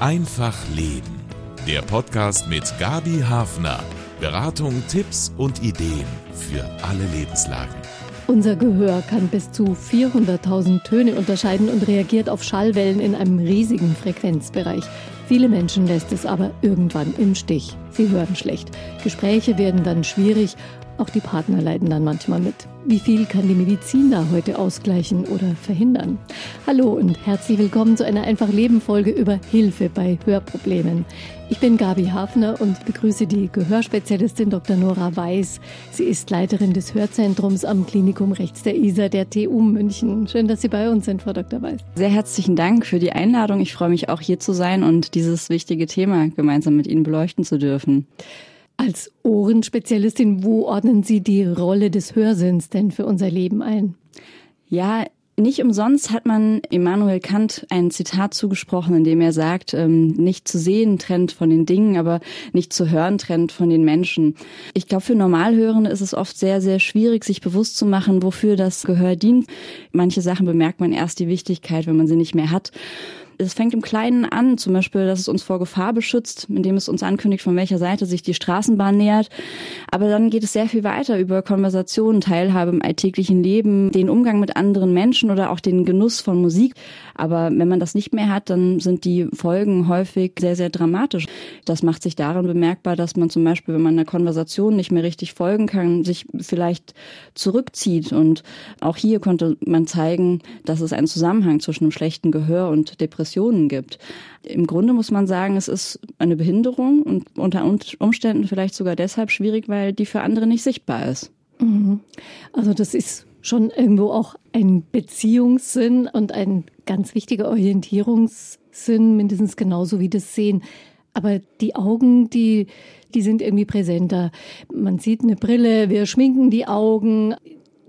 Einfach Leben. Der Podcast mit Gabi Hafner. Beratung, Tipps und Ideen für alle Lebenslagen. Unser Gehör kann bis zu 400.000 Töne unterscheiden und reagiert auf Schallwellen in einem riesigen Frequenzbereich. Viele Menschen lässt es aber irgendwann im Stich. Sie hören schlecht. Gespräche werden dann schwierig auch die Partner leiden dann manchmal mit. Wie viel kann die Medizin da heute ausgleichen oder verhindern? Hallo und herzlich willkommen zu einer Einfach Leben Folge über Hilfe bei Hörproblemen. Ich bin Gabi Hafner und begrüße die Gehörspezialistin Dr. Nora Weiß. Sie ist Leiterin des Hörzentrums am Klinikum rechts der ISA der TU München. Schön, dass Sie bei uns sind, Frau Dr. Weiß. Sehr herzlichen Dank für die Einladung. Ich freue mich auch hier zu sein und dieses wichtige Thema gemeinsam mit Ihnen beleuchten zu dürfen. Als Ohrenspezialistin, wo ordnen Sie die Rolle des Hörsinns denn für unser Leben ein? Ja, nicht umsonst hat man Immanuel Kant ein Zitat zugesprochen, in dem er sagt, ähm, nicht zu sehen trennt von den Dingen, aber nicht zu hören trennt von den Menschen. Ich glaube, für Normalhörende ist es oft sehr, sehr schwierig, sich bewusst zu machen, wofür das Gehör dient. Manche Sachen bemerkt man erst die Wichtigkeit, wenn man sie nicht mehr hat es fängt im Kleinen an, zum Beispiel, dass es uns vor Gefahr beschützt, indem es uns ankündigt, von welcher Seite sich die Straßenbahn nähert. Aber dann geht es sehr viel weiter über Konversationen, Teilhabe im alltäglichen Leben, den Umgang mit anderen Menschen oder auch den Genuss von Musik. Aber wenn man das nicht mehr hat, dann sind die Folgen häufig sehr, sehr dramatisch. Das macht sich darin bemerkbar, dass man zum Beispiel, wenn man einer Konversation nicht mehr richtig folgen kann, sich vielleicht zurückzieht. Und auch hier konnte man zeigen, dass es einen Zusammenhang zwischen einem schlechten Gehör und Depressionen gibt. Im Grunde muss man sagen, es ist eine Behinderung und unter Umständen vielleicht sogar deshalb schwierig, weil die für andere nicht sichtbar ist. Mhm. Also das ist schon irgendwo auch ein Beziehungssinn und ein ganz wichtiger Orientierungssinn, mindestens genauso wie das Sehen. Aber die Augen, die, die sind irgendwie präsenter. Man sieht eine Brille, wir schminken die Augen.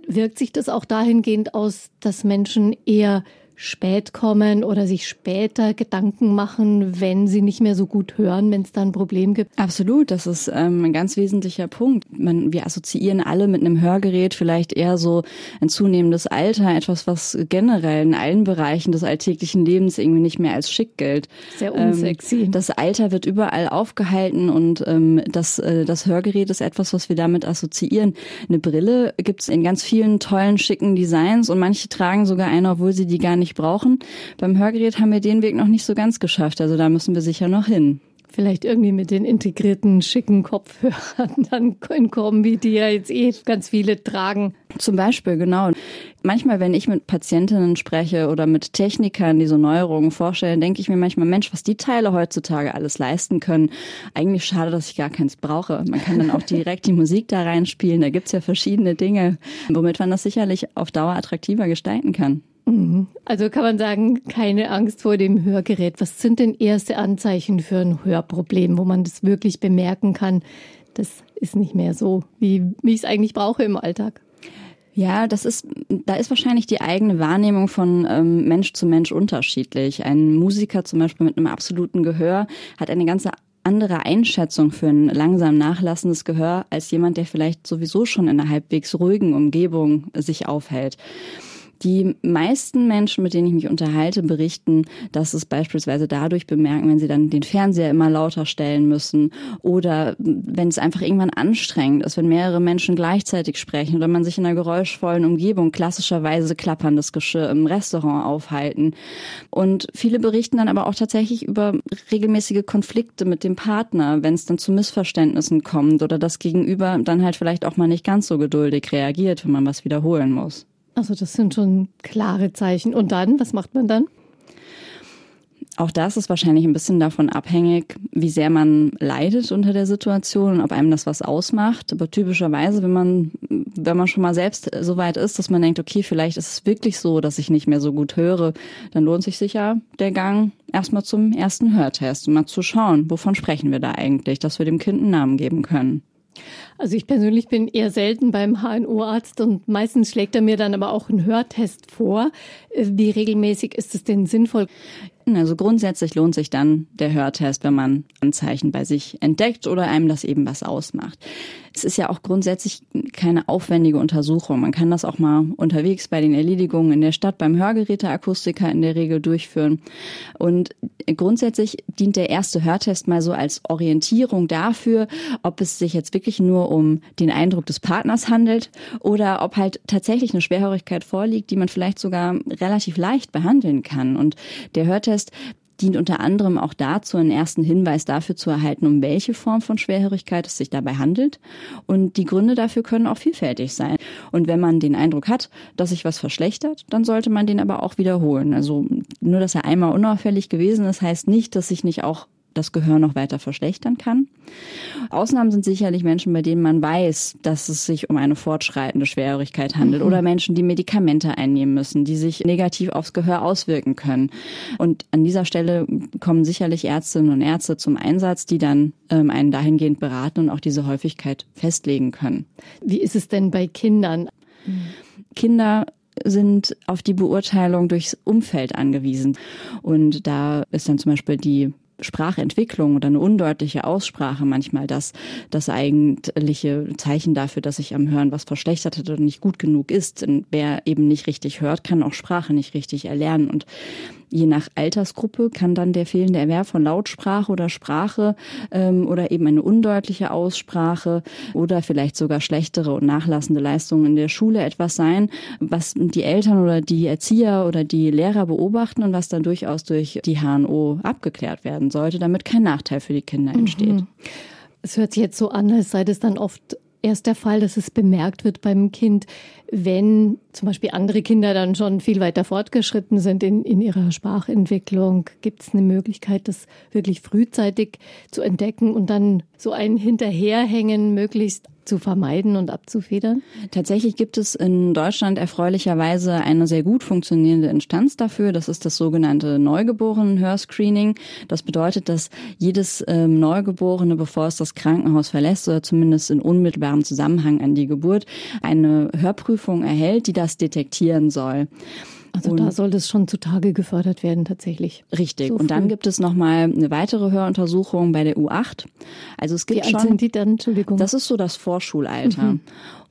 Wirkt sich das auch dahingehend aus, dass Menschen eher spät kommen oder sich später Gedanken machen, wenn sie nicht mehr so gut hören, wenn es da ein Problem gibt? Absolut, das ist ähm, ein ganz wesentlicher Punkt. Man, wir assoziieren alle mit einem Hörgerät vielleicht eher so ein zunehmendes Alter, etwas, was generell in allen Bereichen des alltäglichen Lebens irgendwie nicht mehr als schick gilt. Sehr unsexy. Ähm, das Alter wird überall aufgehalten und ähm, das, äh, das Hörgerät ist etwas, was wir damit assoziieren. Eine Brille gibt es in ganz vielen tollen, schicken Designs und manche tragen sogar eine, obwohl sie die gar nicht wirklich brauchen. Beim Hörgerät haben wir den Weg noch nicht so ganz geschafft. Also da müssen wir sicher noch hin. Vielleicht irgendwie mit den integrierten, schicken Kopfhörern dann in Kombi, die ja jetzt eh ganz viele tragen. Zum Beispiel, genau. Manchmal, wenn ich mit Patientinnen spreche oder mit Technikern, die so Neuerungen vorstellen, denke ich mir manchmal, Mensch, was die Teile heutzutage alles leisten können. Eigentlich schade, dass ich gar keins brauche. Man kann dann auch direkt die Musik da reinspielen. Da gibt's ja verschiedene Dinge, womit man das sicherlich auf Dauer attraktiver gestalten kann. Also kann man sagen, keine Angst vor dem Hörgerät. Was sind denn erste Anzeichen für ein Hörproblem, wo man das wirklich bemerken kann? Das ist nicht mehr so, wie, wie ich es eigentlich brauche im Alltag. Ja, das ist, da ist wahrscheinlich die eigene Wahrnehmung von ähm, Mensch zu Mensch unterschiedlich. Ein Musiker zum Beispiel mit einem absoluten Gehör hat eine ganze andere Einschätzung für ein langsam nachlassendes Gehör als jemand, der vielleicht sowieso schon in einer halbwegs ruhigen Umgebung sich aufhält. Die meisten Menschen, mit denen ich mich unterhalte, berichten, dass es beispielsweise dadurch bemerken, wenn sie dann den Fernseher immer lauter stellen müssen oder wenn es einfach irgendwann anstrengend ist, wenn mehrere Menschen gleichzeitig sprechen oder man sich in einer geräuschvollen Umgebung klassischerweise klapperndes Geschirr im Restaurant aufhalten. Und viele berichten dann aber auch tatsächlich über regelmäßige Konflikte mit dem Partner, wenn es dann zu Missverständnissen kommt oder das Gegenüber dann halt vielleicht auch mal nicht ganz so geduldig reagiert, wenn man was wiederholen muss. Also das sind schon klare Zeichen. Und dann, was macht man dann? Auch das ist wahrscheinlich ein bisschen davon abhängig, wie sehr man leidet unter der Situation und ob einem das was ausmacht. Aber typischerweise, wenn man, wenn man schon mal selbst so weit ist, dass man denkt, okay, vielleicht ist es wirklich so, dass ich nicht mehr so gut höre, dann lohnt sich sicher der Gang erstmal zum ersten Hörtest, um mal zu schauen, wovon sprechen wir da eigentlich, dass wir dem Kind einen Namen geben können. Also ich persönlich bin eher selten beim HNO-Arzt und meistens schlägt er mir dann aber auch einen Hörtest vor. Wie regelmäßig ist es denn sinnvoll? Also grundsätzlich lohnt sich dann der Hörtest, wenn man Anzeichen bei sich entdeckt oder einem das eben was ausmacht. Es ist ja auch grundsätzlich keine aufwendige Untersuchung. Man kann das auch mal unterwegs bei den Erledigungen in der Stadt beim Hörgeräteakustiker in der Regel durchführen. Und grundsätzlich dient der erste Hörtest mal so als Orientierung dafür, ob es sich jetzt wirklich nur um den Eindruck des Partners handelt oder ob halt tatsächlich eine Schwerhörigkeit vorliegt, die man vielleicht sogar relativ leicht behandeln kann. Und der Hörtest dient unter anderem auch dazu, einen ersten Hinweis dafür zu erhalten, um welche Form von Schwerhörigkeit es sich dabei handelt. Und die Gründe dafür können auch vielfältig sein. Und wenn man den Eindruck hat, dass sich was verschlechtert, dann sollte man den aber auch wiederholen. Also nur, dass er einmal unauffällig gewesen ist, heißt nicht, dass sich nicht auch das Gehör noch weiter verschlechtern kann. Ausnahmen sind sicherlich Menschen, bei denen man weiß, dass es sich um eine fortschreitende Schwerhörigkeit handelt mhm. oder Menschen, die Medikamente einnehmen müssen, die sich negativ aufs Gehör auswirken können. Und an dieser Stelle kommen sicherlich Ärztinnen und Ärzte zum Einsatz, die dann ähm, einen dahingehend beraten und auch diese Häufigkeit festlegen können. Wie ist es denn bei Kindern? Kinder sind auf die Beurteilung durchs Umfeld angewiesen. Und da ist dann zum Beispiel die Sprachentwicklung oder eine undeutliche Aussprache manchmal das, das eigentliche Zeichen dafür, dass sich am Hören was verschlechtert hat oder nicht gut genug ist. Denn wer eben nicht richtig hört, kann auch Sprache nicht richtig erlernen. Und Je nach Altersgruppe kann dann der fehlende Erwerb von Lautsprache oder Sprache ähm, oder eben eine undeutliche Aussprache oder vielleicht sogar schlechtere und nachlassende Leistungen in der Schule etwas sein, was die Eltern oder die Erzieher oder die Lehrer beobachten und was dann durchaus durch die HNO abgeklärt werden sollte, damit kein Nachteil für die Kinder entsteht. Mhm. Es hört sich jetzt so an, als sei das dann oft erst der Fall, dass es bemerkt wird beim Kind, wenn zum Beispiel andere Kinder dann schon viel weiter fortgeschritten sind in, in ihrer Sprachentwicklung. Gibt es eine Möglichkeit, das wirklich frühzeitig zu entdecken und dann so ein Hinterherhängen möglichst zu vermeiden und abzufedern? Tatsächlich gibt es in Deutschland erfreulicherweise eine sehr gut funktionierende Instanz dafür. Das ist das sogenannte Neugeborenen-Hörscreening. Das bedeutet, dass jedes ähm, Neugeborene, bevor es das Krankenhaus verlässt oder zumindest in unmittelbarem Zusammenhang an die Geburt, eine Hörprüfung erhält, die das detektieren soll. Also und da soll das schon zutage gefördert werden tatsächlich. Richtig. So und dann gibt es noch mal eine weitere Höruntersuchung bei der U8. Also es gibt Wie schon. Alt sind die dann? Entschuldigung. Das ist so das Vorschulalter. Mhm.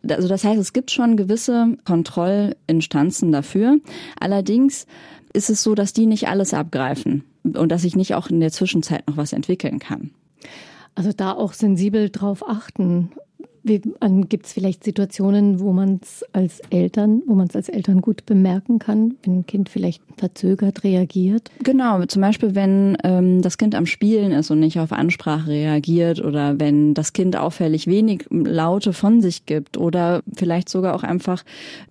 Also das heißt, es gibt schon gewisse Kontrollinstanzen dafür. Allerdings ist es so, dass die nicht alles abgreifen und dass sich nicht auch in der Zwischenzeit noch was entwickeln kann. Also da auch sensibel drauf achten Gibt es vielleicht Situationen, wo man es als Eltern, wo man es als Eltern gut bemerken kann, wenn ein Kind vielleicht verzögert reagiert? Genau, zum Beispiel, wenn ähm, das Kind am Spielen ist und nicht auf Ansprache reagiert oder wenn das Kind auffällig wenig Laute von sich gibt oder vielleicht sogar auch einfach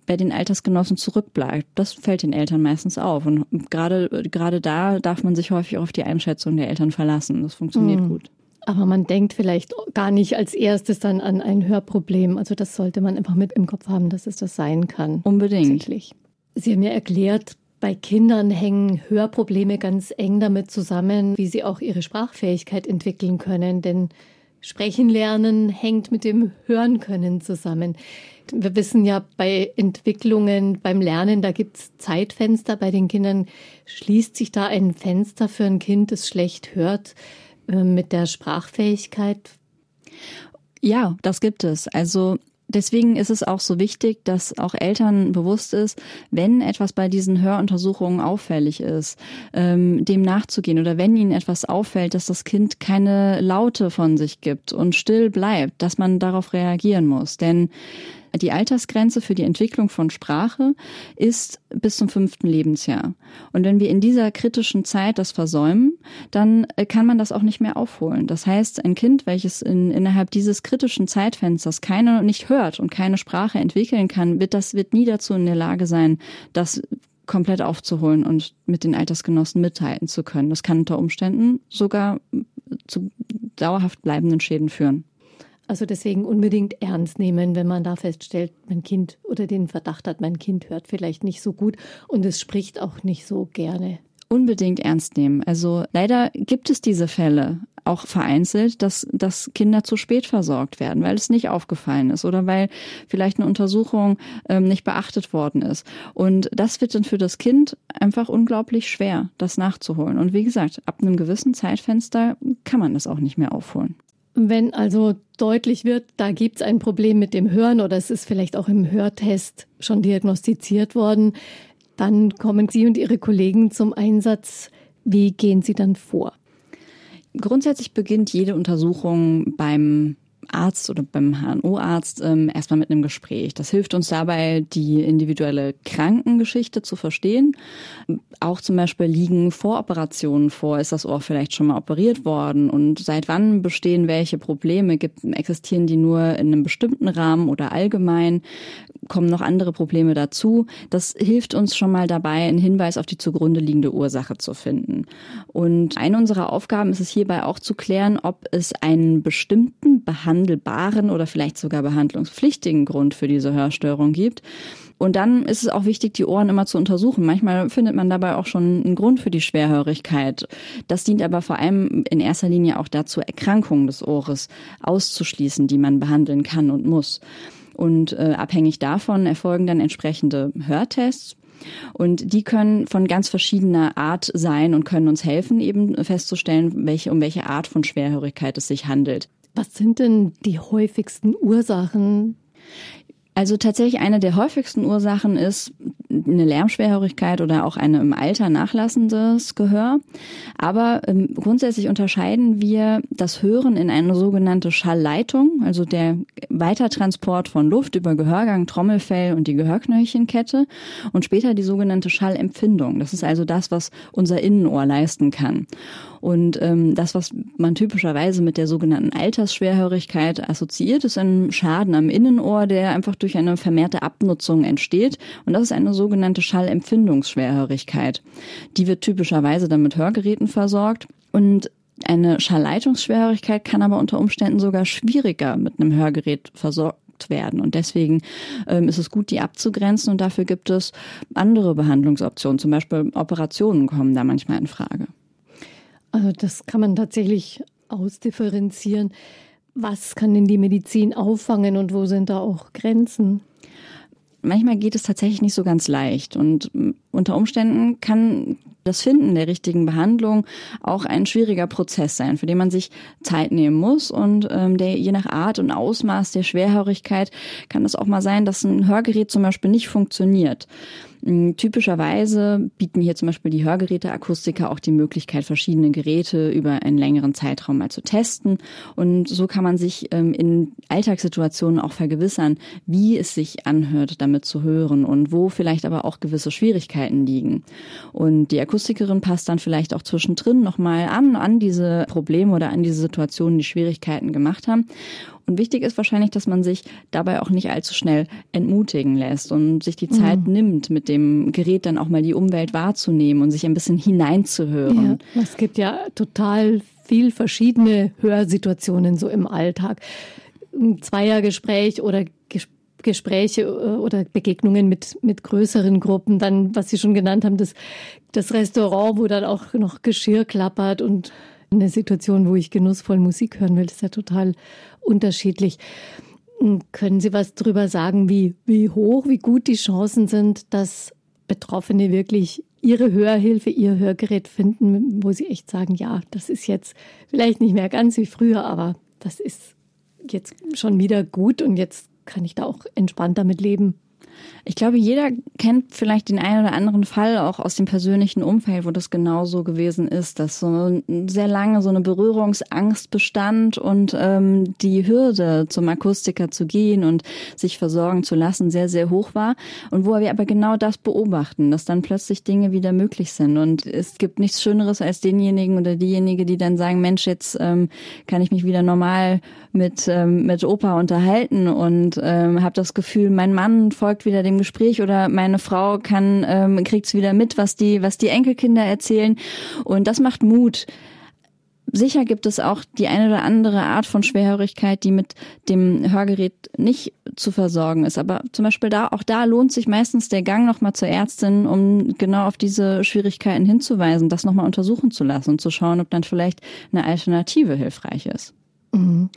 bei den Altersgenossen zurückbleibt. Das fällt den Eltern meistens auf. Und gerade gerade da darf man sich häufig auf die Einschätzung der Eltern verlassen. Das funktioniert mhm. gut. Aber man denkt vielleicht gar nicht als erstes dann an ein Hörproblem. Also das sollte man einfach mit im Kopf haben, dass es das sein kann. Unbedingt. Sie haben ja erklärt, bei Kindern hängen Hörprobleme ganz eng damit zusammen, wie sie auch ihre Sprachfähigkeit entwickeln können. Denn Sprechen lernen hängt mit dem Hören können zusammen. Wir wissen ja bei Entwicklungen, beim Lernen, da gibt es Zeitfenster. Bei den Kindern schließt sich da ein Fenster für ein Kind, das schlecht hört. Äh, mit der Sprachfähigkeit? Ja, das gibt es. Also Deswegen ist es auch so wichtig, dass auch Eltern bewusst ist, wenn etwas bei diesen Höruntersuchungen auffällig ist, ähm, dem nachzugehen oder wenn ihnen etwas auffällt, dass das Kind keine Laute von sich gibt und still bleibt, dass man darauf reagieren muss. Denn die Altersgrenze für die Entwicklung von Sprache ist bis zum fünften Lebensjahr. Und wenn wir in dieser kritischen Zeit das versäumen, dann äh, kann man das auch nicht mehr aufholen. Das heißt, ein Kind, welches in, innerhalb dieses kritischen Zeitfensters keine nicht hört und keine Sprache entwickeln kann, wird das wird nie dazu in der Lage sein, das komplett aufzuholen und mit den Altersgenossen mithalten zu können. Das kann unter Umständen sogar zu dauerhaft bleibenden Schäden führen. Also deswegen unbedingt ernst nehmen, wenn man da feststellt, mein Kind oder den Verdacht hat, mein Kind hört vielleicht nicht so gut und es spricht auch nicht so gerne. Unbedingt ernst nehmen. Also leider gibt es diese Fälle, auch vereinzelt, dass, dass Kinder zu spät versorgt werden, weil es nicht aufgefallen ist oder weil vielleicht eine Untersuchung ähm, nicht beachtet worden ist. Und das wird dann für das Kind einfach unglaublich schwer, das nachzuholen. Und wie gesagt, ab einem gewissen Zeitfenster kann man das auch nicht mehr aufholen. Wenn also deutlich wird, da gibt es ein Problem mit dem Hören oder es ist vielleicht auch im Hörtest schon diagnostiziert worden, dann kommen Sie und Ihre Kollegen zum Einsatz. Wie gehen Sie dann vor? Grundsätzlich beginnt jede Untersuchung beim Arzt oder beim HNO-Arzt ähm, erstmal mit einem Gespräch. Das hilft uns dabei, die individuelle Krankengeschichte zu verstehen. Auch zum Beispiel liegen Voroperationen vor. Ist das Ohr vielleicht schon mal operiert worden? Und seit wann bestehen welche Probleme? Gibt, existieren die nur in einem bestimmten Rahmen oder allgemein? Kommen noch andere Probleme dazu? Das hilft uns schon mal dabei, einen Hinweis auf die zugrunde liegende Ursache zu finden. Und eine unserer Aufgaben ist es hierbei auch zu klären, ob es einen bestimmten Behandlung behandelbaren oder vielleicht sogar behandlungspflichtigen Grund für diese Hörstörung gibt. Und dann ist es auch wichtig, die Ohren immer zu untersuchen. Manchmal findet man dabei auch schon einen Grund für die Schwerhörigkeit. Das dient aber vor allem in erster Linie auch dazu, Erkrankungen des Ohres auszuschließen, die man behandeln kann und muss. Und äh, abhängig davon erfolgen dann entsprechende Hörtests. Und die können von ganz verschiedener Art sein und können uns helfen, eben festzustellen, welche, um welche Art von Schwerhörigkeit es sich handelt. Was sind denn die häufigsten Ursachen? Also tatsächlich eine der häufigsten Ursachen ist eine Lärmschwerhörigkeit oder auch eine im Alter nachlassendes Gehör. Aber ähm, grundsätzlich unterscheiden wir das Hören in eine sogenannte Schallleitung, also der Weitertransport von Luft über Gehörgang, Trommelfell und die Gehörknöllchenkette und später die sogenannte Schallempfindung. Das ist also das, was unser Innenohr leisten kann. Und ähm, das, was man typischerweise mit der sogenannten Altersschwerhörigkeit assoziiert, ist ein Schaden am Innenohr, der einfach durch eine vermehrte Abnutzung entsteht. Und das ist eine sogenannte Schallempfindungsschwerhörigkeit. Die wird typischerweise dann mit Hörgeräten versorgt. Und eine Schallleitungsschwerhörigkeit kann aber unter Umständen sogar schwieriger mit einem Hörgerät versorgt werden. Und deswegen ähm, ist es gut, die abzugrenzen. Und dafür gibt es andere Behandlungsoptionen. Zum Beispiel Operationen kommen da manchmal in Frage. Also das kann man tatsächlich ausdifferenzieren. Was kann denn die Medizin auffangen und wo sind da auch Grenzen? Manchmal geht es tatsächlich nicht so ganz leicht. Und unter Umständen kann das Finden der richtigen Behandlung auch ein schwieriger Prozess sein, für den man sich Zeit nehmen muss. Und ähm, der je nach Art und Ausmaß der Schwerhörigkeit kann es auch mal sein, dass ein Hörgerät zum Beispiel nicht funktioniert. Mm, typischerweise bieten hier zum Beispiel die Hörgeräteakustiker auch die Möglichkeit, verschiedene Geräte über einen längeren Zeitraum mal zu testen. Und so kann man sich ähm, in Alltagssituationen auch vergewissern, wie es sich anhört, damit zu hören und wo vielleicht aber auch gewisse Schwierigkeiten liegen. Und die Akustikerin passt dann vielleicht auch zwischendrin nochmal an, an diese Probleme oder an diese Situationen, die Schwierigkeiten gemacht haben und wichtig ist wahrscheinlich, dass man sich dabei auch nicht allzu schnell entmutigen lässt und sich die Zeit mhm. nimmt, mit dem Gerät dann auch mal die Umwelt wahrzunehmen und sich ein bisschen hineinzuhören. Ja, es gibt ja total viel verschiedene Hörsituationen so im Alltag. Ein Zweiergespräch oder Gespräche äh, oder Begegnungen mit, mit größeren Gruppen, dann, was Sie schon genannt haben, das, das Restaurant, wo dann auch noch Geschirr klappert und eine Situation, wo ich genussvoll Musik hören will, das ist ja total unterschiedlich. Hm, können Sie was darüber sagen, wie, wie hoch, wie gut die Chancen sind, dass Betroffene wirklich ihre Hörhilfe, ihr Hörgerät finden, wo sie echt sagen, ja, das ist jetzt vielleicht nicht mehr ganz wie früher, aber das ist jetzt schon wieder gut und jetzt kann ich da auch entspannt damit leben. Ich glaube, jeder kennt vielleicht den einen oder anderen Fall auch aus dem persönlichen Umfeld, wo das genauso gewesen ist, dass so sehr lange so eine Berührungsangst bestand und ähm, die Hürde zum Akustiker zu gehen und sich versorgen zu lassen sehr, sehr hoch war. Und wo wir aber genau das beobachten, dass dann plötzlich Dinge wieder möglich sind. Und es gibt nichts Schöneres als denjenigen oder diejenige, die dann sagen, Mensch, jetzt ähm, kann ich mich wieder normal mit, ähm, mit Opa unterhalten und ähm, habe das Gefühl, mein Mann folgt wieder dem Gespräch oder meine Frau kann ähm, kriegt's wieder mit, was die was die Enkelkinder erzählen und das macht Mut Sicher gibt es auch die eine oder andere Art von Schwerhörigkeit, die mit dem Hörgerät nicht zu versorgen ist. Aber zum Beispiel da, auch da lohnt sich meistens der Gang nochmal zur Ärztin, um genau auf diese Schwierigkeiten hinzuweisen, das nochmal untersuchen zu lassen und zu schauen, ob dann vielleicht eine Alternative hilfreich ist. Mhm.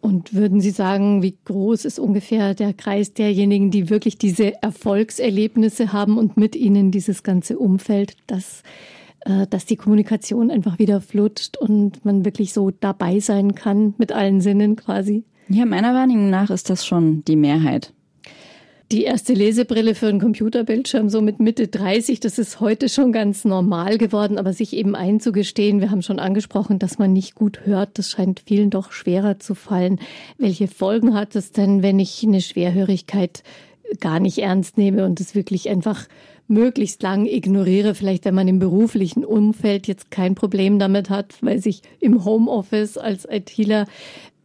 Und würden Sie sagen, wie groß ist ungefähr der Kreis derjenigen, die wirklich diese Erfolgserlebnisse haben und mit ihnen dieses ganze Umfeld, das äh, dass die Kommunikation einfach wieder flutscht und man wirklich so dabei sein kann mit allen Sinnen quasi. Ja, meiner Wahrnehmung nach ist das schon die Mehrheit. Die erste Lesebrille für einen Computerbildschirm, so mit Mitte 30, das ist heute schon ganz normal geworden, aber sich eben einzugestehen, wir haben schon angesprochen, dass man nicht gut hört, das scheint vielen doch schwerer zu fallen. Welche Folgen hat es denn, wenn ich eine Schwerhörigkeit gar nicht ernst nehme und es wirklich einfach möglichst lang ignoriere, vielleicht wenn man im beruflichen Umfeld jetzt kein Problem damit hat, weil sich im Homeoffice als ITler,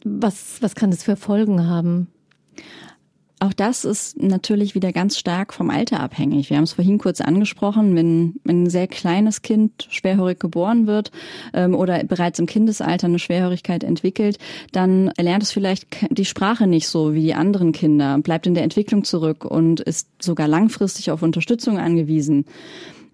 was, was kann das für Folgen haben? Auch das ist natürlich wieder ganz stark vom Alter abhängig. Wir haben es vorhin kurz angesprochen, wenn, wenn ein sehr kleines Kind schwerhörig geboren wird ähm, oder bereits im Kindesalter eine Schwerhörigkeit entwickelt, dann erlernt es vielleicht die Sprache nicht so wie die anderen Kinder, bleibt in der Entwicklung zurück und ist sogar langfristig auf Unterstützung angewiesen.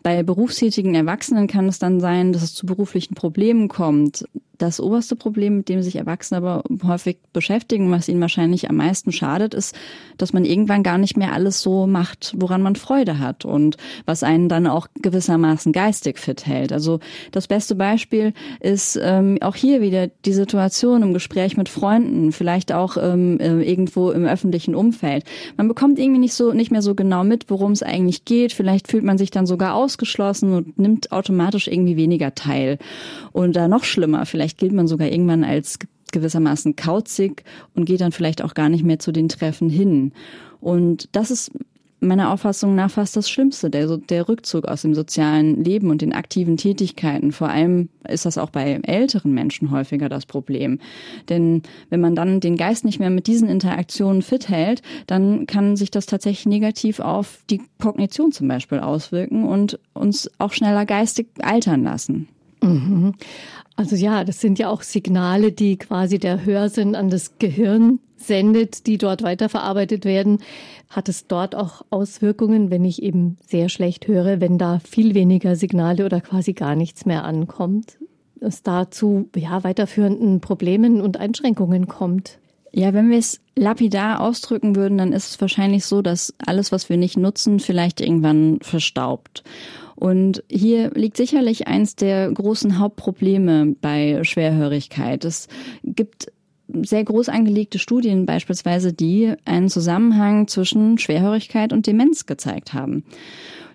Bei berufstätigen Erwachsenen kann es dann sein, dass es zu beruflichen Problemen kommt. Das oberste Problem, mit dem sich Erwachsene aber häufig beschäftigen, was ihnen wahrscheinlich am meisten schadet, ist, dass man irgendwann gar nicht mehr alles so macht, woran man Freude hat und was einen dann auch gewissermaßen geistig fit hält. Also das beste Beispiel ist ähm, auch hier wieder die Situation im Gespräch mit Freunden, vielleicht auch ähm, äh, irgendwo im öffentlichen Umfeld. Man bekommt irgendwie nicht so nicht mehr so genau mit, worum es eigentlich geht. Vielleicht fühlt man sich dann sogar ausgeschlossen und nimmt automatisch irgendwie weniger teil. Und da noch schlimmer, vielleicht Vielleicht gilt man sogar irgendwann als gewissermaßen kauzig und geht dann vielleicht auch gar nicht mehr zu den Treffen hin. Und das ist meiner Auffassung nach fast das Schlimmste, der, der Rückzug aus dem sozialen Leben und den aktiven Tätigkeiten. Vor allem ist das auch bei älteren Menschen häufiger das Problem. Denn wenn man dann den Geist nicht mehr mit diesen Interaktionen fit hält, dann kann sich das tatsächlich negativ auf die Kognition zum Beispiel auswirken und uns auch schneller geistig altern lassen. Mhm. Also ja, das sind ja auch Signale, die quasi der Hörsinn an das Gehirn sendet, die dort weiterverarbeitet werden. Hat es dort auch Auswirkungen, wenn ich eben sehr schlecht höre, wenn da viel weniger Signale oder quasi gar nichts mehr ankommt? Es da zu ja, weiterführenden Problemen und Einschränkungen kommt? Ja, wenn wir es lapidar ausdrücken würden, dann ist es wahrscheinlich so, dass alles, was wir nicht nutzen, vielleicht irgendwann verstaubt. Und hier liegt sicherlich eins der großen Hauptprobleme bei Schwerhörigkeit. Es gibt sehr groß angelegte Studien beispielsweise, die einen Zusammenhang zwischen Schwerhörigkeit und Demenz gezeigt haben.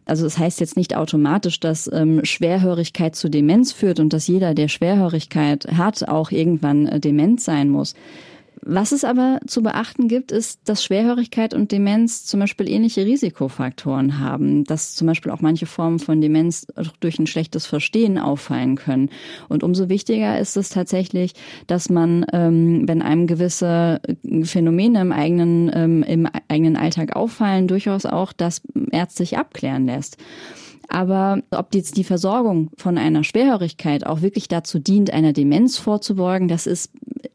Also es das heißt jetzt nicht automatisch, dass ähm, Schwerhörigkeit zu Demenz führt und dass jeder, der Schwerhörigkeit hat, auch irgendwann äh, dement sein muss. Was es aber zu beachten gibt, ist, dass Schwerhörigkeit und Demenz zum Beispiel ähnliche Risikofaktoren haben, dass zum Beispiel auch manche Formen von Demenz durch ein schlechtes Verstehen auffallen können. Und umso wichtiger ist es tatsächlich, dass man, ähm, wenn einem gewisse Phänomene im eigenen, ähm, im eigenen Alltag auffallen, durchaus auch das ärztlich abklären lässt. Aber ob jetzt die Versorgung von einer Schwerhörigkeit auch wirklich dazu dient, einer Demenz vorzubeugen, das ist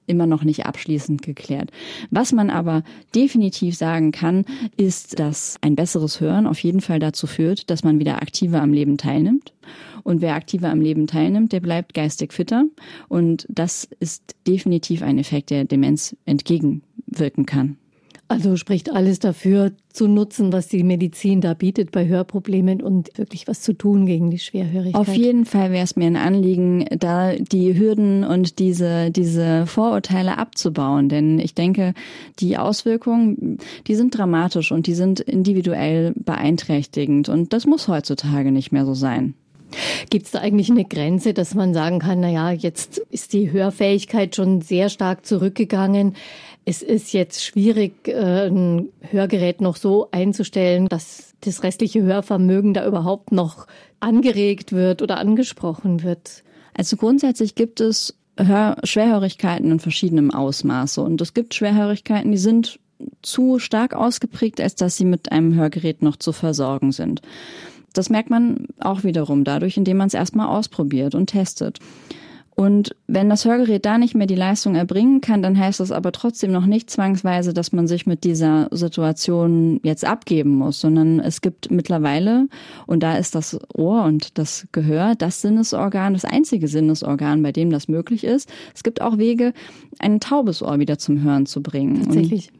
immer noch nicht abschließend geklärt. Was man aber definitiv sagen kann, ist, dass ein besseres Hören auf jeden Fall dazu führt, dass man wieder aktiver am Leben teilnimmt. Und wer aktiver am Leben teilnimmt, der bleibt geistig fitter. Und das ist definitiv ein Effekt, der Demenz entgegenwirken kann. Also spricht alles dafür, zu nutzen, was die Medizin da bietet bei Hörproblemen und wirklich was zu tun gegen die Schwerhörigkeit. Auf jeden Fall wäre es mir ein Anliegen, da die Hürden und diese, diese Vorurteile abzubauen. Denn ich denke, die Auswirkungen, die sind dramatisch und die sind individuell beeinträchtigend. Und das muss heutzutage nicht mehr so sein. Gibt es da eigentlich eine Grenze, dass man sagen kann, na ja, jetzt ist die Hörfähigkeit schon sehr stark zurückgegangen es ist jetzt schwierig, äh, ein Hörgerät noch so einzustellen, dass das restliche Hörvermögen da überhaupt noch angeregt wird oder angesprochen wird. Also grundsätzlich gibt es Hör Schwerhörigkeiten in verschiedenem Ausmaße. Und es gibt Schwerhörigkeiten, die sind zu stark ausgeprägt, als dass sie mit einem Hörgerät noch zu versorgen sind. Das merkt man auch wiederum dadurch, indem man es erstmal ausprobiert und testet. Und wenn das Hörgerät da nicht mehr die Leistung erbringen kann, dann heißt das aber trotzdem noch nicht zwangsweise, dass man sich mit dieser Situation jetzt abgeben muss, sondern es gibt mittlerweile, und da ist das Ohr und das Gehör das Sinnesorgan, das einzige Sinnesorgan, bei dem das möglich ist. Es gibt auch Wege, ein taubes Ohr wieder zum Hören zu bringen. Tatsächlich. Und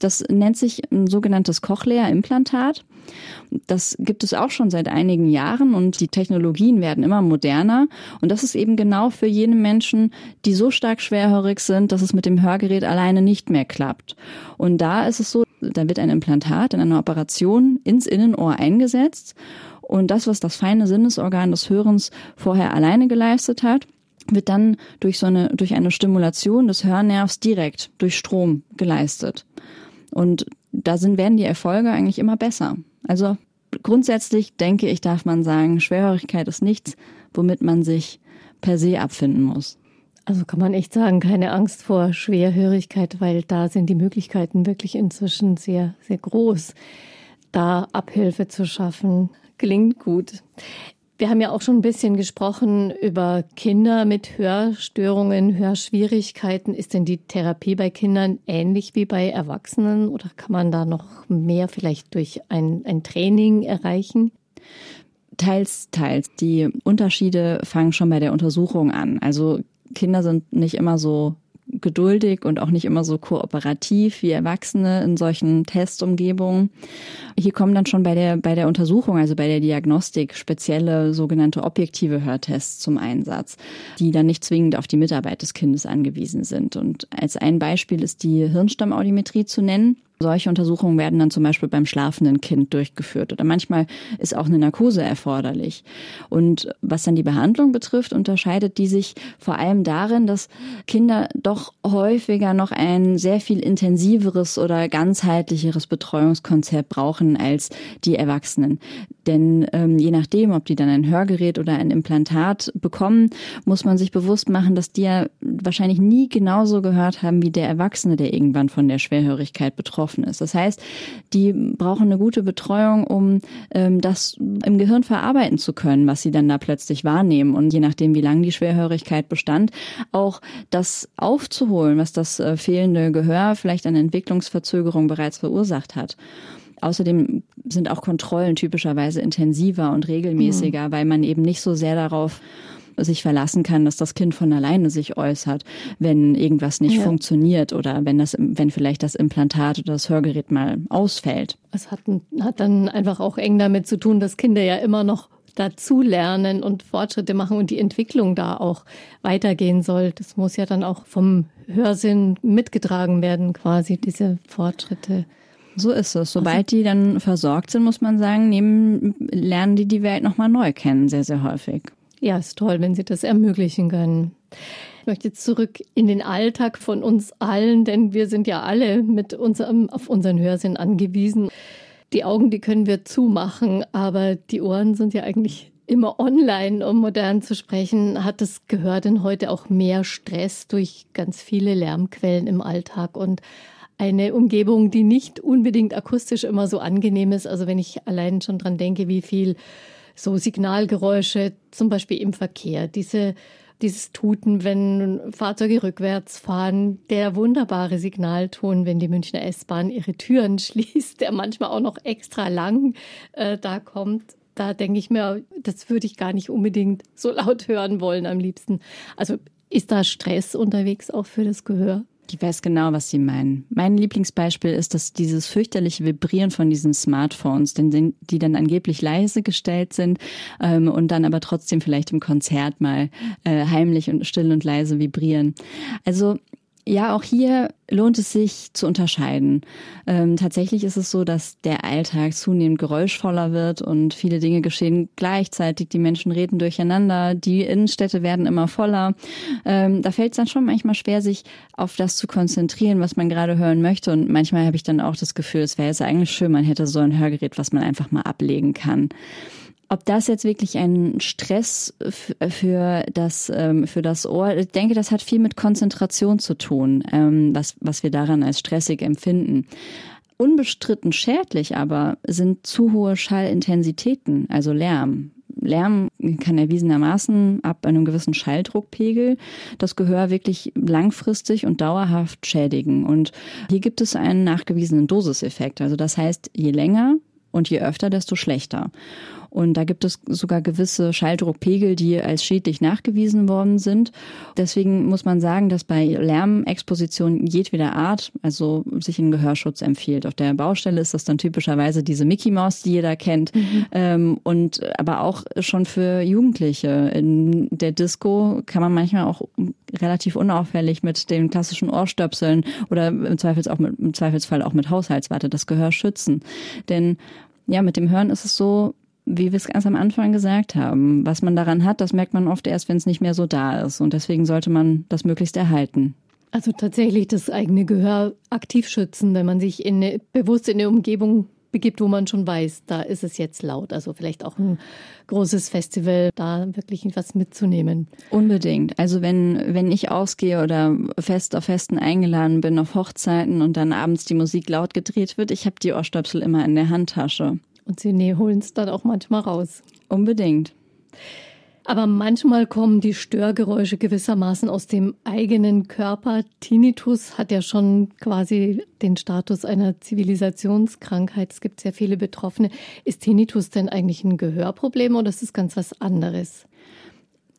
das nennt sich ein sogenanntes Cochlea-Implantat. Das gibt es auch schon seit einigen Jahren und die Technologien werden immer moderner. Und das ist eben genau für jene Menschen, die so stark schwerhörig sind, dass es mit dem Hörgerät alleine nicht mehr klappt. Und da ist es so, da wird ein Implantat in einer Operation ins Innenohr eingesetzt. Und das, was das feine Sinnesorgan des Hörens vorher alleine geleistet hat, wird dann durch so eine, durch eine Stimulation des Hörnervs direkt durch Strom geleistet. Und da sind, werden die Erfolge eigentlich immer besser. Also grundsätzlich denke ich, darf man sagen, Schwerhörigkeit ist nichts, womit man sich per se abfinden muss. Also kann man echt sagen, keine Angst vor Schwerhörigkeit, weil da sind die Möglichkeiten wirklich inzwischen sehr, sehr groß, da Abhilfe zu schaffen. Klingt gut. Wir haben ja auch schon ein bisschen gesprochen über Kinder mit Hörstörungen, Hörschwierigkeiten. Ist denn die Therapie bei Kindern ähnlich wie bei Erwachsenen oder kann man da noch mehr vielleicht durch ein, ein Training erreichen? Teils, teils. Die Unterschiede fangen schon bei der Untersuchung an. Also Kinder sind nicht immer so geduldig und auch nicht immer so kooperativ wie Erwachsene in solchen Testumgebungen. Hier kommen dann schon bei der, bei der Untersuchung, also bei der Diagnostik, spezielle sogenannte objektive Hörtests zum Einsatz, die dann nicht zwingend auf die Mitarbeit des Kindes angewiesen sind. Und als ein Beispiel ist die Hirnstammaudiometrie zu nennen. Solche Untersuchungen werden dann zum Beispiel beim schlafenden Kind durchgeführt oder manchmal ist auch eine Narkose erforderlich. Und was dann die Behandlung betrifft, unterscheidet die sich vor allem darin, dass Kinder doch häufiger noch ein sehr viel intensiveres oder ganzheitlicheres Betreuungskonzept brauchen als die Erwachsenen. Denn ähm, je nachdem, ob die dann ein Hörgerät oder ein Implantat bekommen, muss man sich bewusst machen, dass die ja wahrscheinlich nie genauso gehört haben wie der Erwachsene, der irgendwann von der Schwerhörigkeit betroffen betroffen ist. Das heißt, die brauchen eine gute Betreuung, um ähm, das im Gehirn verarbeiten zu können, was sie dann da plötzlich wahrnehmen. Und je nachdem, wie lange die Schwerhörigkeit bestand, auch das aufzuholen, was das äh, fehlende Gehör vielleicht an Entwicklungsverzögerung bereits verursacht hat. Außerdem sind auch Kontrollen typischerweise intensiver und regelmäßiger, mhm. weil man eben nicht so sehr darauf sich verlassen kann, dass das Kind von alleine sich äußert, wenn irgendwas nicht ja. funktioniert oder wenn das, wenn vielleicht das Implantat oder das Hörgerät mal ausfällt. Es hat, hat dann einfach auch eng damit zu tun, dass Kinder ja immer noch dazu lernen und Fortschritte machen und die Entwicklung da auch weitergehen soll. Das muss ja dann auch vom Hörsinn mitgetragen werden, quasi diese Fortschritte. So ist es. Sobald die dann versorgt sind, muss man sagen, nehmen, lernen die die Welt nochmal neu kennen, sehr, sehr häufig. Ja, ist toll, wenn Sie das ermöglichen können. Ich möchte zurück in den Alltag von uns allen, denn wir sind ja alle mit unserem, auf unseren Hörsinn angewiesen. Die Augen, die können wir zumachen, aber die Ohren sind ja eigentlich immer online, um modern zu sprechen. Hat das Gehör denn heute auch mehr Stress durch ganz viele Lärmquellen im Alltag und eine Umgebung, die nicht unbedingt akustisch immer so angenehm ist? Also wenn ich allein schon dran denke, wie viel so Signalgeräusche, zum Beispiel im Verkehr, diese dieses Tuten, wenn Fahrzeuge rückwärts fahren, der wunderbare Signalton, wenn die Münchner S-Bahn ihre Türen schließt, der manchmal auch noch extra lang äh, da kommt. Da denke ich mir, das würde ich gar nicht unbedingt so laut hören wollen am liebsten. Also ist da Stress unterwegs auch für das Gehör? Ich weiß genau, was Sie meinen. Mein Lieblingsbeispiel ist, dass dieses fürchterliche Vibrieren von diesen Smartphones, denn die dann angeblich leise gestellt sind ähm, und dann aber trotzdem vielleicht im Konzert mal äh, heimlich und still und leise vibrieren. Also ja, auch hier lohnt es sich zu unterscheiden. Ähm, tatsächlich ist es so, dass der Alltag zunehmend geräuschvoller wird und viele Dinge geschehen gleichzeitig. Die Menschen reden durcheinander, die Innenstädte werden immer voller. Ähm, da fällt es dann schon manchmal schwer, sich auf das zu konzentrieren, was man gerade hören möchte. Und manchmal habe ich dann auch das Gefühl, es wäre jetzt eigentlich schön, man hätte so ein Hörgerät, was man einfach mal ablegen kann. Ob das jetzt wirklich ein Stress für das, ähm, für das Ohr, ich denke, das hat viel mit Konzentration zu tun, ähm, was, was wir daran als stressig empfinden. Unbestritten schädlich aber sind zu hohe Schallintensitäten, also Lärm. Lärm kann erwiesenermaßen ab einem gewissen Schalldruckpegel das Gehör wirklich langfristig und dauerhaft schädigen. Und hier gibt es einen nachgewiesenen Dosiseffekt. Also das heißt, je länger und je öfter, desto schlechter. Und da gibt es sogar gewisse Schalldruckpegel, die als schädlich nachgewiesen worden sind. Deswegen muss man sagen, dass bei Lärmexposition jedweder Art, also sich ein Gehörschutz empfiehlt. Auf der Baustelle ist das dann typischerweise diese Mickey Maus, die jeder kennt. Mhm. Ähm, und aber auch schon für Jugendliche. In der Disco kann man manchmal auch relativ unauffällig mit den klassischen Ohrstöpseln oder im, Zweifels auch mit, im Zweifelsfall auch mit Haushaltswarte das Gehör schützen. Denn ja, mit dem Hören ist es so, wie wir es ganz am Anfang gesagt haben, was man daran hat, das merkt man oft erst, wenn es nicht mehr so da ist. Und deswegen sollte man das möglichst erhalten. Also tatsächlich das eigene Gehör aktiv schützen, wenn man sich in eine, bewusst in eine Umgebung begibt, wo man schon weiß, da ist es jetzt laut. Also vielleicht auch ein großes Festival, da wirklich was mitzunehmen. Unbedingt. Also wenn, wenn ich ausgehe oder fest auf Festen eingeladen bin, auf Hochzeiten und dann abends die Musik laut gedreht wird, ich habe die Ohrstöpsel immer in der Handtasche. Und sie nee, holen es dann auch manchmal raus. Unbedingt. Aber manchmal kommen die Störgeräusche gewissermaßen aus dem eigenen Körper. Tinnitus hat ja schon quasi den Status einer Zivilisationskrankheit. Es gibt sehr viele Betroffene. Ist Tinnitus denn eigentlich ein Gehörproblem oder ist es ganz was anderes?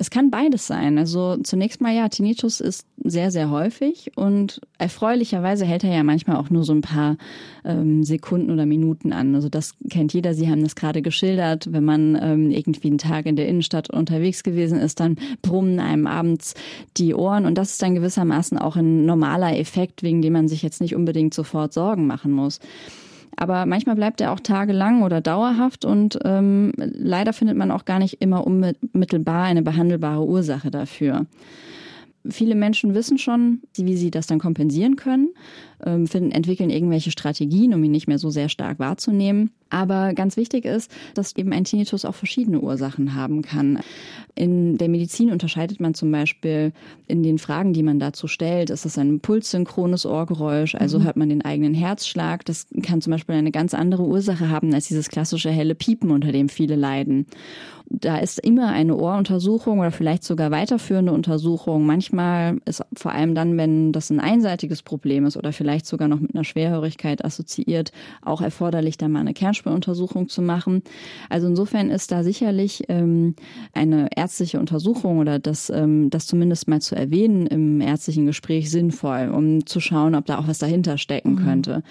Es kann beides sein. Also zunächst mal ja, Tinnitus ist sehr, sehr häufig und erfreulicherweise hält er ja manchmal auch nur so ein paar ähm, Sekunden oder Minuten an. Also das kennt jeder. Sie haben das gerade geschildert. Wenn man ähm, irgendwie einen Tag in der Innenstadt unterwegs gewesen ist, dann brummen einem abends die Ohren und das ist dann gewissermaßen auch ein normaler Effekt, wegen dem man sich jetzt nicht unbedingt sofort Sorgen machen muss. Aber manchmal bleibt er auch tagelang oder dauerhaft und ähm, leider findet man auch gar nicht immer unmittelbar eine behandelbare Ursache dafür. Viele Menschen wissen schon, wie sie das dann kompensieren können, finden, entwickeln irgendwelche Strategien, um ihn nicht mehr so sehr stark wahrzunehmen. Aber ganz wichtig ist, dass eben ein Tinnitus auch verschiedene Ursachen haben kann. In der Medizin unterscheidet man zum Beispiel in den Fragen, die man dazu stellt, ist es ein pulssynchrones Ohrgeräusch, also mhm. hört man den eigenen Herzschlag. Das kann zum Beispiel eine ganz andere Ursache haben als dieses klassische helle Piepen, unter dem viele leiden. Da ist immer eine Ohruntersuchung oder vielleicht sogar weiterführende Untersuchung. Manchmal ist vor allem dann, wenn das ein einseitiges Problem ist oder vielleicht sogar noch mit einer Schwerhörigkeit assoziiert, auch erforderlich, da mal eine Kernspuruntersuchung zu machen. Also insofern ist da sicherlich ähm, eine ärztliche Untersuchung oder das, ähm, das zumindest mal zu erwähnen im ärztlichen Gespräch sinnvoll, um zu schauen, ob da auch was dahinter stecken mhm. könnte.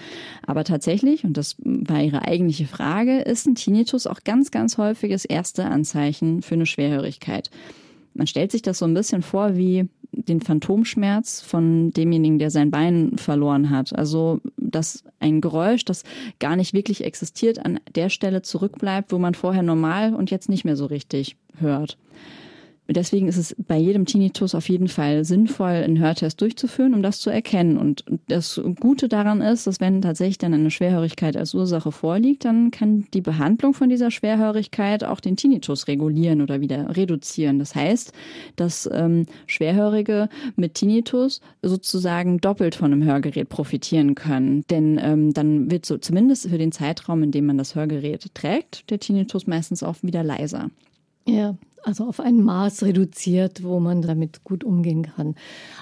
Aber tatsächlich, und das war Ihre eigentliche Frage, ist ein Tinnitus auch ganz, ganz häufiges erste Anzeichen für eine Schwerhörigkeit. Man stellt sich das so ein bisschen vor wie den Phantomschmerz von demjenigen, der sein Bein verloren hat. Also, dass ein Geräusch, das gar nicht wirklich existiert, an der Stelle zurückbleibt, wo man vorher normal und jetzt nicht mehr so richtig hört. Deswegen ist es bei jedem Tinnitus auf jeden Fall sinnvoll, einen Hörtest durchzuführen, um das zu erkennen. Und das Gute daran ist, dass wenn tatsächlich dann eine Schwerhörigkeit als Ursache vorliegt, dann kann die Behandlung von dieser Schwerhörigkeit auch den Tinnitus regulieren oder wieder reduzieren. Das heißt, dass ähm, Schwerhörige mit Tinnitus sozusagen doppelt von einem Hörgerät profitieren können. Denn ähm, dann wird so zumindest für den Zeitraum, in dem man das Hörgerät trägt, der Tinnitus meistens auch wieder leiser. Ja, also auf ein Maß reduziert, wo man damit gut umgehen kann.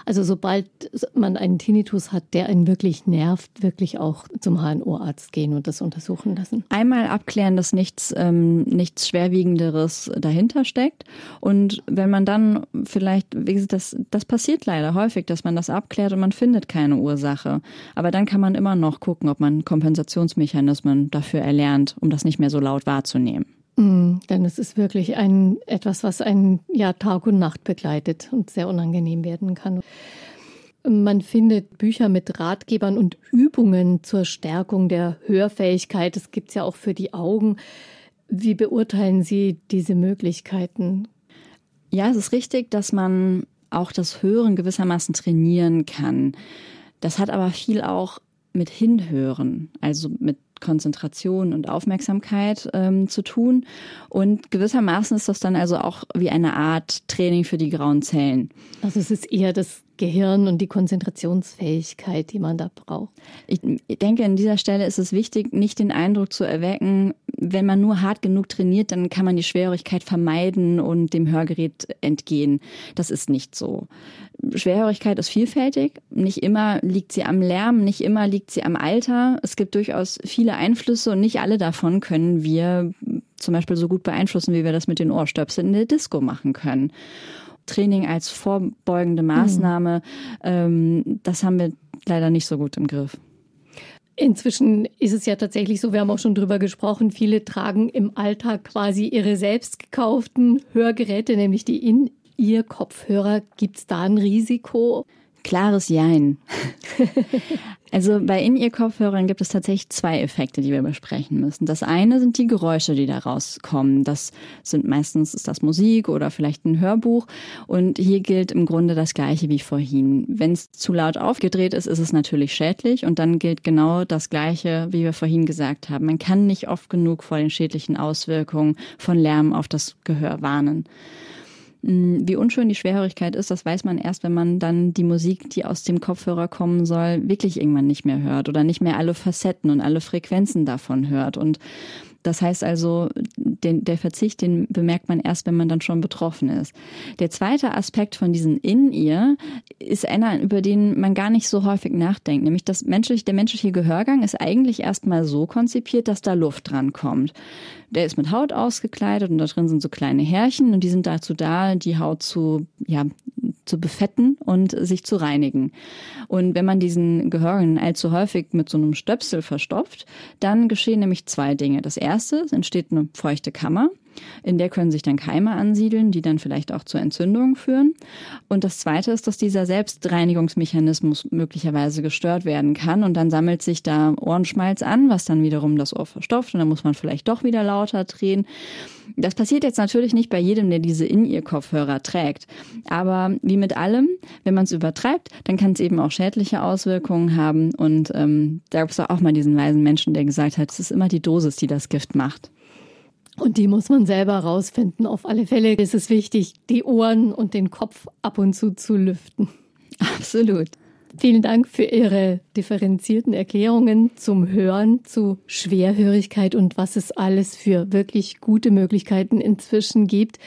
Also sobald man einen Tinnitus hat, der einen wirklich nervt, wirklich auch zum HNO-Arzt gehen und das untersuchen lassen. Einmal abklären, dass nichts, ähm, nichts Schwerwiegenderes dahinter steckt. Und wenn man dann vielleicht, wie gesagt, das, das passiert leider häufig, dass man das abklärt und man findet keine Ursache. Aber dann kann man immer noch gucken, ob man Kompensationsmechanismen dafür erlernt, um das nicht mehr so laut wahrzunehmen. Mm, denn es ist wirklich ein, etwas, was einen ja, Tag und Nacht begleitet und sehr unangenehm werden kann. Man findet Bücher mit Ratgebern und Übungen zur Stärkung der Hörfähigkeit. Das gibt es ja auch für die Augen. Wie beurteilen Sie diese Möglichkeiten? Ja, es ist richtig, dass man auch das Hören gewissermaßen trainieren kann. Das hat aber viel auch mit Hinhören, also mit Konzentration und Aufmerksamkeit ähm, zu tun. Und gewissermaßen ist das dann also auch wie eine Art Training für die grauen Zellen. Also es ist eher das Gehirn und die Konzentrationsfähigkeit, die man da braucht. Ich denke, an dieser Stelle ist es wichtig, nicht den Eindruck zu erwecken, wenn man nur hart genug trainiert, dann kann man die Schwerhörigkeit vermeiden und dem Hörgerät entgehen. Das ist nicht so. Schwerhörigkeit ist vielfältig. Nicht immer liegt sie am Lärm, nicht immer liegt sie am Alter. Es gibt durchaus viele Einflüsse und nicht alle davon können wir zum Beispiel so gut beeinflussen, wie wir das mit den Ohrstöpseln in der Disco machen können. Training als vorbeugende Maßnahme, mhm. ähm, das haben wir leider nicht so gut im Griff. Inzwischen ist es ja tatsächlich so, wir haben auch schon drüber gesprochen, viele tragen im Alltag quasi ihre selbst gekauften Hörgeräte, nämlich die in ihr Kopfhörer. Gibt es da ein Risiko? Klares Jein. also bei In-Ear-Kopfhörern gibt es tatsächlich zwei Effekte, die wir besprechen müssen. Das eine sind die Geräusche, die da rauskommen. Das sind meistens ist das Musik oder vielleicht ein Hörbuch. Und hier gilt im Grunde das Gleiche wie vorhin. Wenn es zu laut aufgedreht ist, ist es natürlich schädlich. Und dann gilt genau das Gleiche, wie wir vorhin gesagt haben. Man kann nicht oft genug vor den schädlichen Auswirkungen von Lärm auf das Gehör warnen. Hm, wie unschön die Schwerhörigkeit ist, das weiß man erst, wenn man dann die Musik, die aus dem Kopfhörer kommen soll, wirklich irgendwann nicht mehr hört oder nicht mehr alle Facetten und alle Frequenzen davon hört. Und das heißt also, den, der Verzicht, den bemerkt man erst, wenn man dann schon betroffen ist. Der zweite Aspekt von diesen In-Ear ist einer, über den man gar nicht so häufig nachdenkt, nämlich das menschliche, der menschliche Gehörgang ist eigentlich erstmal so konzipiert, dass da Luft dran kommt. Der ist mit Haut ausgekleidet und da drin sind so kleine Härchen und die sind dazu da, die Haut zu, ja, zu befetten und sich zu reinigen. Und wenn man diesen Gehörgang allzu häufig mit so einem Stöpsel verstopft, dann geschehen nämlich zwei Dinge. Das erste, es entsteht eine feuchte Kammer. In der können sich dann Keime ansiedeln, die dann vielleicht auch zur Entzündung führen. Und das Zweite ist, dass dieser Selbstreinigungsmechanismus möglicherweise gestört werden kann. Und dann sammelt sich da Ohrenschmalz an, was dann wiederum das Ohr verstopft. Und dann muss man vielleicht doch wieder lauter drehen. Das passiert jetzt natürlich nicht bei jedem, der diese In-Ear-Kopfhörer trägt. Aber wie mit allem, wenn man es übertreibt, dann kann es eben auch schädliche Auswirkungen haben. Und ähm, da gab es auch mal diesen weisen Menschen, der gesagt hat, es ist immer die Dosis, die das Gift macht. Und die muss man selber rausfinden. Auf alle Fälle ist es wichtig, die Ohren und den Kopf ab und zu zu lüften. Absolut. Vielen Dank für Ihre differenzierten Erklärungen zum Hören, zu Schwerhörigkeit und was es alles für wirklich gute Möglichkeiten inzwischen gibt,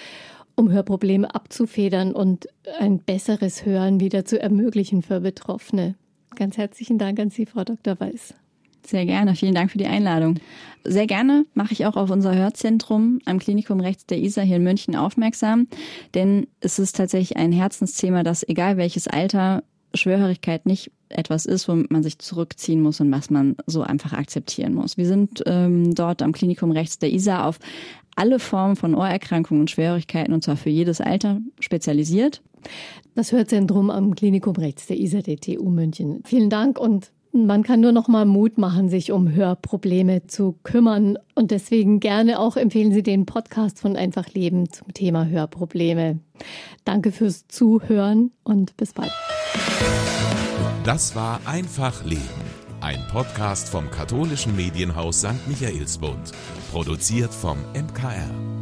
um Hörprobleme abzufedern und ein besseres Hören wieder zu ermöglichen für Betroffene. Ganz herzlichen Dank an Sie, Frau Dr. Weiß. Sehr gerne. Vielen Dank für die Einladung. Sehr gerne mache ich auch auf unser Hörzentrum am Klinikum rechts der ISA hier in München aufmerksam, denn es ist tatsächlich ein Herzensthema, dass egal welches Alter Schwörhörigkeit nicht etwas ist, womit man sich zurückziehen muss und was man so einfach akzeptieren muss. Wir sind ähm, dort am Klinikum rechts der ISA auf alle Formen von Ohrerkrankungen und Schwierigkeiten und zwar für jedes Alter spezialisiert. Das Hörzentrum am Klinikum rechts der ISA DTU München. Vielen Dank und man kann nur noch mal Mut machen, sich um Hörprobleme zu kümmern. Und deswegen gerne auch empfehlen Sie den Podcast von Einfach Leben zum Thema Hörprobleme. Danke fürs Zuhören und bis bald. Das war Einfach Leben, ein Podcast vom katholischen Medienhaus St. Michaelsbund, produziert vom MKR.